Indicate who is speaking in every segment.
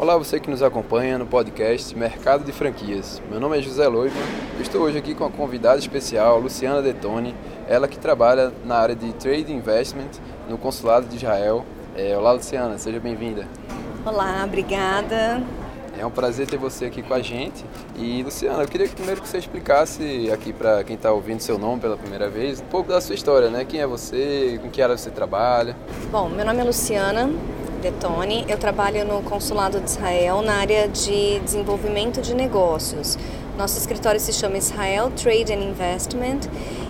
Speaker 1: Olá, você que nos acompanha no podcast Mercado de Franquias. Meu nome é José Loiva. Estou hoje aqui com uma convidada especial, Luciana Detoni, ela que trabalha na área de Trade Investment no Consulado de Israel. É, olá, Luciana, seja bem-vinda.
Speaker 2: Olá, obrigada.
Speaker 1: É um prazer ter você aqui com a gente. E, Luciana, eu queria que primeiro que você explicasse aqui para quem está ouvindo seu nome pela primeira vez, um pouco da sua história, né? Quem é você, com que área você trabalha?
Speaker 2: Bom, meu nome é Luciana, Detone. Eu trabalho no Consulado de Israel na área de desenvolvimento de negócios. Nosso escritório se chama Israel Trade and Investment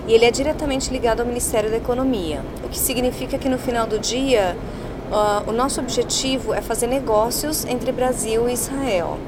Speaker 2: e ele é diretamente ligado ao Ministério da Economia, o que significa que no final do dia uh, o nosso objetivo é fazer negócios entre Brasil e Israel.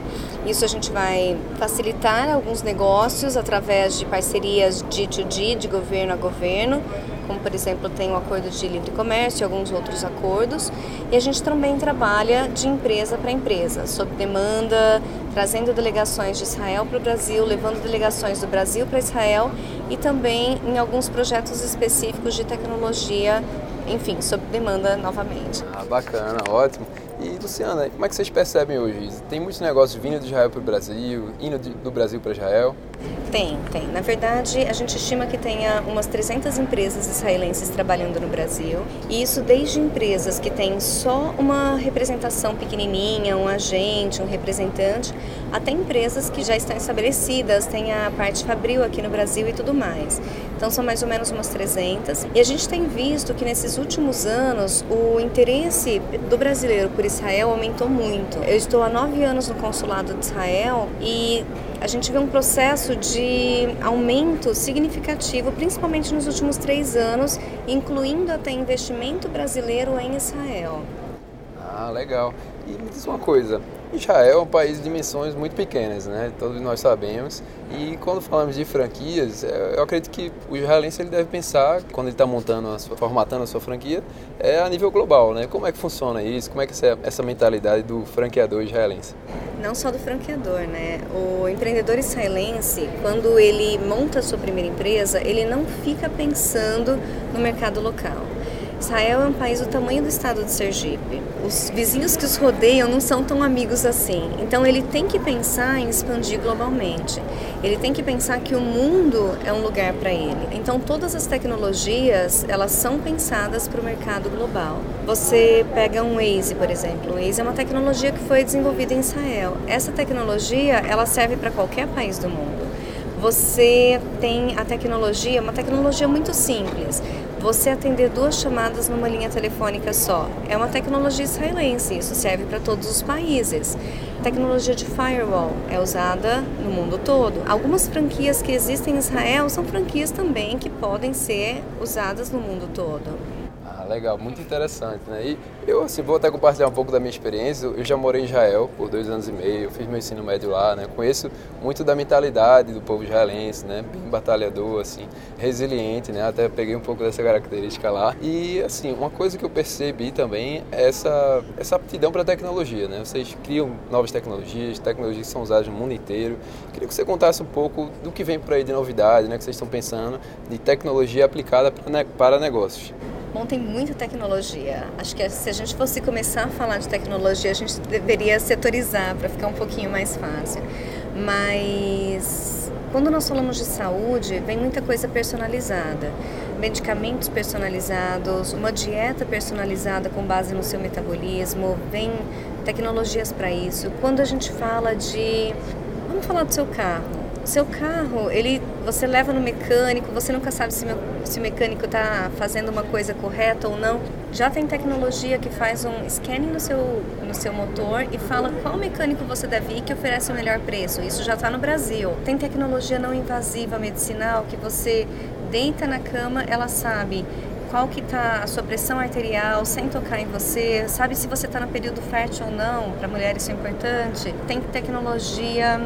Speaker 2: Isso a gente vai facilitar alguns negócios através de parcerias D2D, de governo a governo, como por exemplo tem o acordo de livre comércio e alguns outros acordos. E a gente também trabalha de empresa para empresa, sob demanda, trazendo delegações de Israel para o Brasil, levando delegações do Brasil para Israel e também em alguns projetos específicos de tecnologia, enfim, sob demanda novamente.
Speaker 1: Ah, bacana, ótimo. E Luciana, como é que vocês percebem hoje? Tem muitos negócios vindo de Israel para o Brasil, indo do Brasil para Israel?
Speaker 2: Tem, tem. Na verdade, a gente estima que tenha umas 300 empresas israelenses trabalhando no Brasil. E isso desde empresas que têm só uma representação pequenininha, um agente, um representante, até empresas que já estão estabelecidas, tem a parte fabril aqui no Brasil e tudo mais. Então são mais ou menos umas 300. E a gente tem visto que nesses últimos anos o interesse do brasileiro por Israel aumentou muito. Eu estou há nove anos no consulado de Israel e a gente vê um processo de aumento significativo, principalmente nos últimos três anos, incluindo até investimento brasileiro em Israel.
Speaker 1: Ah, legal. E me diz uma coisa, Israel é um país de dimensões muito pequenas, né? Todos nós sabemos. E quando falamos de franquias, é, eu acredito que o israelense ele deve pensar, quando ele está montando, a sua, formatando a sua franquia, é a nível global, né? Como é que funciona isso? Como é que é essa mentalidade do franqueador israelense?
Speaker 2: Não só do franqueador, né? O empreendedor israelense, quando ele monta a sua primeira empresa, ele não fica pensando no mercado local. Israel é um país do tamanho do estado de Sergipe. Os vizinhos que os rodeiam não são tão amigos assim. Então ele tem que pensar em expandir globalmente. Ele tem que pensar que o mundo é um lugar para ele. Então todas as tecnologias, elas são pensadas para o mercado global. Você pega um Waze, por exemplo. O Waze é uma tecnologia que foi desenvolvida em Israel. Essa tecnologia, ela serve para qualquer país do mundo. Você tem a tecnologia, uma tecnologia muito simples você atender duas chamadas numa linha telefônica só. É uma tecnologia israelense, isso serve para todos os países. Tecnologia de firewall é usada no mundo todo. Algumas franquias que existem em Israel são franquias também que podem ser usadas no mundo todo
Speaker 1: legal, muito interessante, né? E eu, assim, vou até compartilhar um pouco da minha experiência. Eu já morei em Israel por dois anos e meio, eu fiz meu ensino médio lá, né? Conheço muito da mentalidade do povo israelense, né? Bem batalhador, assim, resiliente, né? Até peguei um pouco dessa característica lá. E, assim, uma coisa que eu percebi também é essa, essa aptidão para a tecnologia, né? Vocês criam novas tecnologias, tecnologias que são usadas no mundo inteiro. Queria que você contasse um pouco do que vem por aí de novidade, né? Que vocês estão pensando de tecnologia aplicada para negócios.
Speaker 2: Bom, tem muita tecnologia. Acho que se a gente fosse começar a falar de tecnologia, a gente deveria setorizar para ficar um pouquinho mais fácil. Mas quando nós falamos de saúde, vem muita coisa personalizada. Medicamentos personalizados, uma dieta personalizada com base no seu metabolismo, vem tecnologias para isso. Quando a gente fala de. Vamos falar do seu carro seu carro, ele, você leva no mecânico, você nunca sabe se, se o mecânico está fazendo uma coisa correta ou não. Já tem tecnologia que faz um scanning no seu, no seu motor e fala qual mecânico você deve ir que oferece o melhor preço. Isso já está no Brasil. Tem tecnologia não invasiva medicinal que você deita na cama, ela sabe qual que está a sua pressão arterial sem tocar em você, sabe se você está no período fértil ou não, para mulheres isso é importante. Tem tecnologia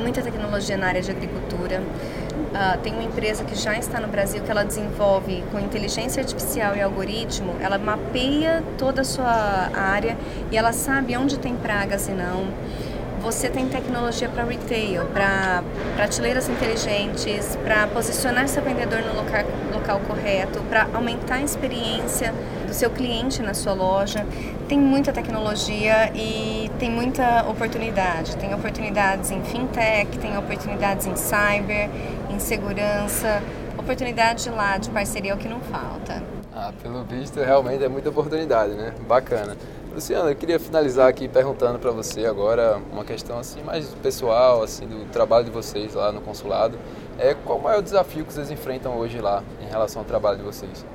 Speaker 2: muita tecnologia na área de agricultura. Uh, tem uma empresa que já está no Brasil que ela desenvolve com inteligência artificial e algoritmo, ela mapeia toda a sua área e ela sabe onde tem pragas e não. Você tem tecnologia para retail, para prateleiras inteligentes, para posicionar seu vendedor no local, local correto, para aumentar a experiência do seu cliente na sua loja. Tem muita tecnologia e tem muita oportunidade. Tem oportunidades em fintech, tem oportunidades em cyber, em segurança, oportunidade lá de parceria é o que não falta.
Speaker 1: Ah, pelo visto, realmente é muita oportunidade, né? Bacana. Luciana, eu queria finalizar aqui perguntando para você agora uma questão assim mais pessoal, assim do trabalho de vocês lá no consulado. É qual o maior desafio que vocês enfrentam hoje lá em relação ao trabalho de vocês?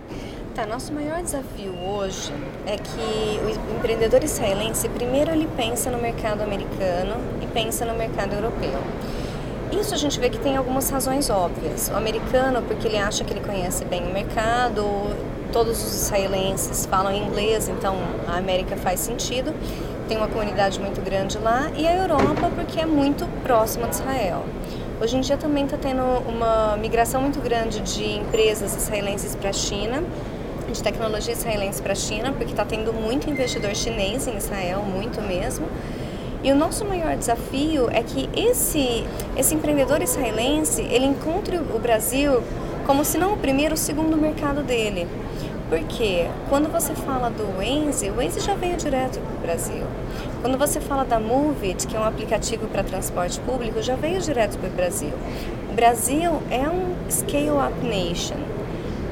Speaker 2: Tá, nosso maior desafio hoje é que o empreendedor israelense primeiro ele pensa no mercado americano e pensa no mercado europeu. Isso a gente vê que tem algumas razões óbvias. O americano, porque ele acha que ele conhece bem o mercado, todos os israelenses falam inglês, então a América faz sentido. Tem uma comunidade muito grande lá. E a Europa, porque é muito próxima de Israel. Hoje em dia também está tendo uma migração muito grande de empresas israelenses para a China, de tecnologia israelense para a China, porque está tendo muito investidor chinês em Israel, muito mesmo. E o nosso maior desafio é que esse, esse empreendedor israelense, ele encontre o Brasil como se não o primeiro, o segundo mercado dele. Porque quando você fala do Waze, o Waze já veio direto para o Brasil. Quando você fala da Movit, que é um aplicativo para transporte público, já veio direto para o Brasil. O Brasil é um scale-up nation.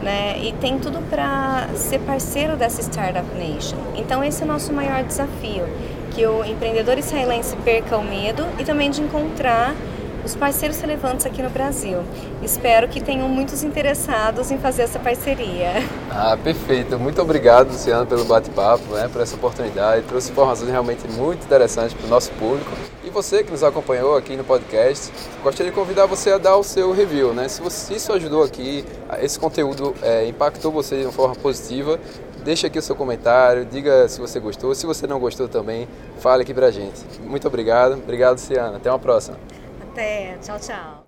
Speaker 2: Né? E tem tudo para ser parceiro dessa Startup Nation. Então esse é o nosso maior desafio que o empreendedor israelense perca o medo e também de encontrar os parceiros relevantes aqui no Brasil. Espero que tenham muitos interessados em fazer essa parceria.
Speaker 1: Ah, perfeito. Muito obrigado, Luciano, pelo bate-papo, né, por essa oportunidade. Trouxe informações realmente muito interessantes para o nosso público. E você que nos acompanhou aqui no podcast, gostaria de convidar você a dar o seu review. Né? Se, você, se isso ajudou aqui, esse conteúdo é, impactou você de uma forma positiva, Deixe aqui o seu comentário, diga se você gostou. Se você não gostou também, fale aqui pra gente. Muito obrigado. Obrigado, Ciana. Até uma próxima.
Speaker 2: Até. Tchau, tchau.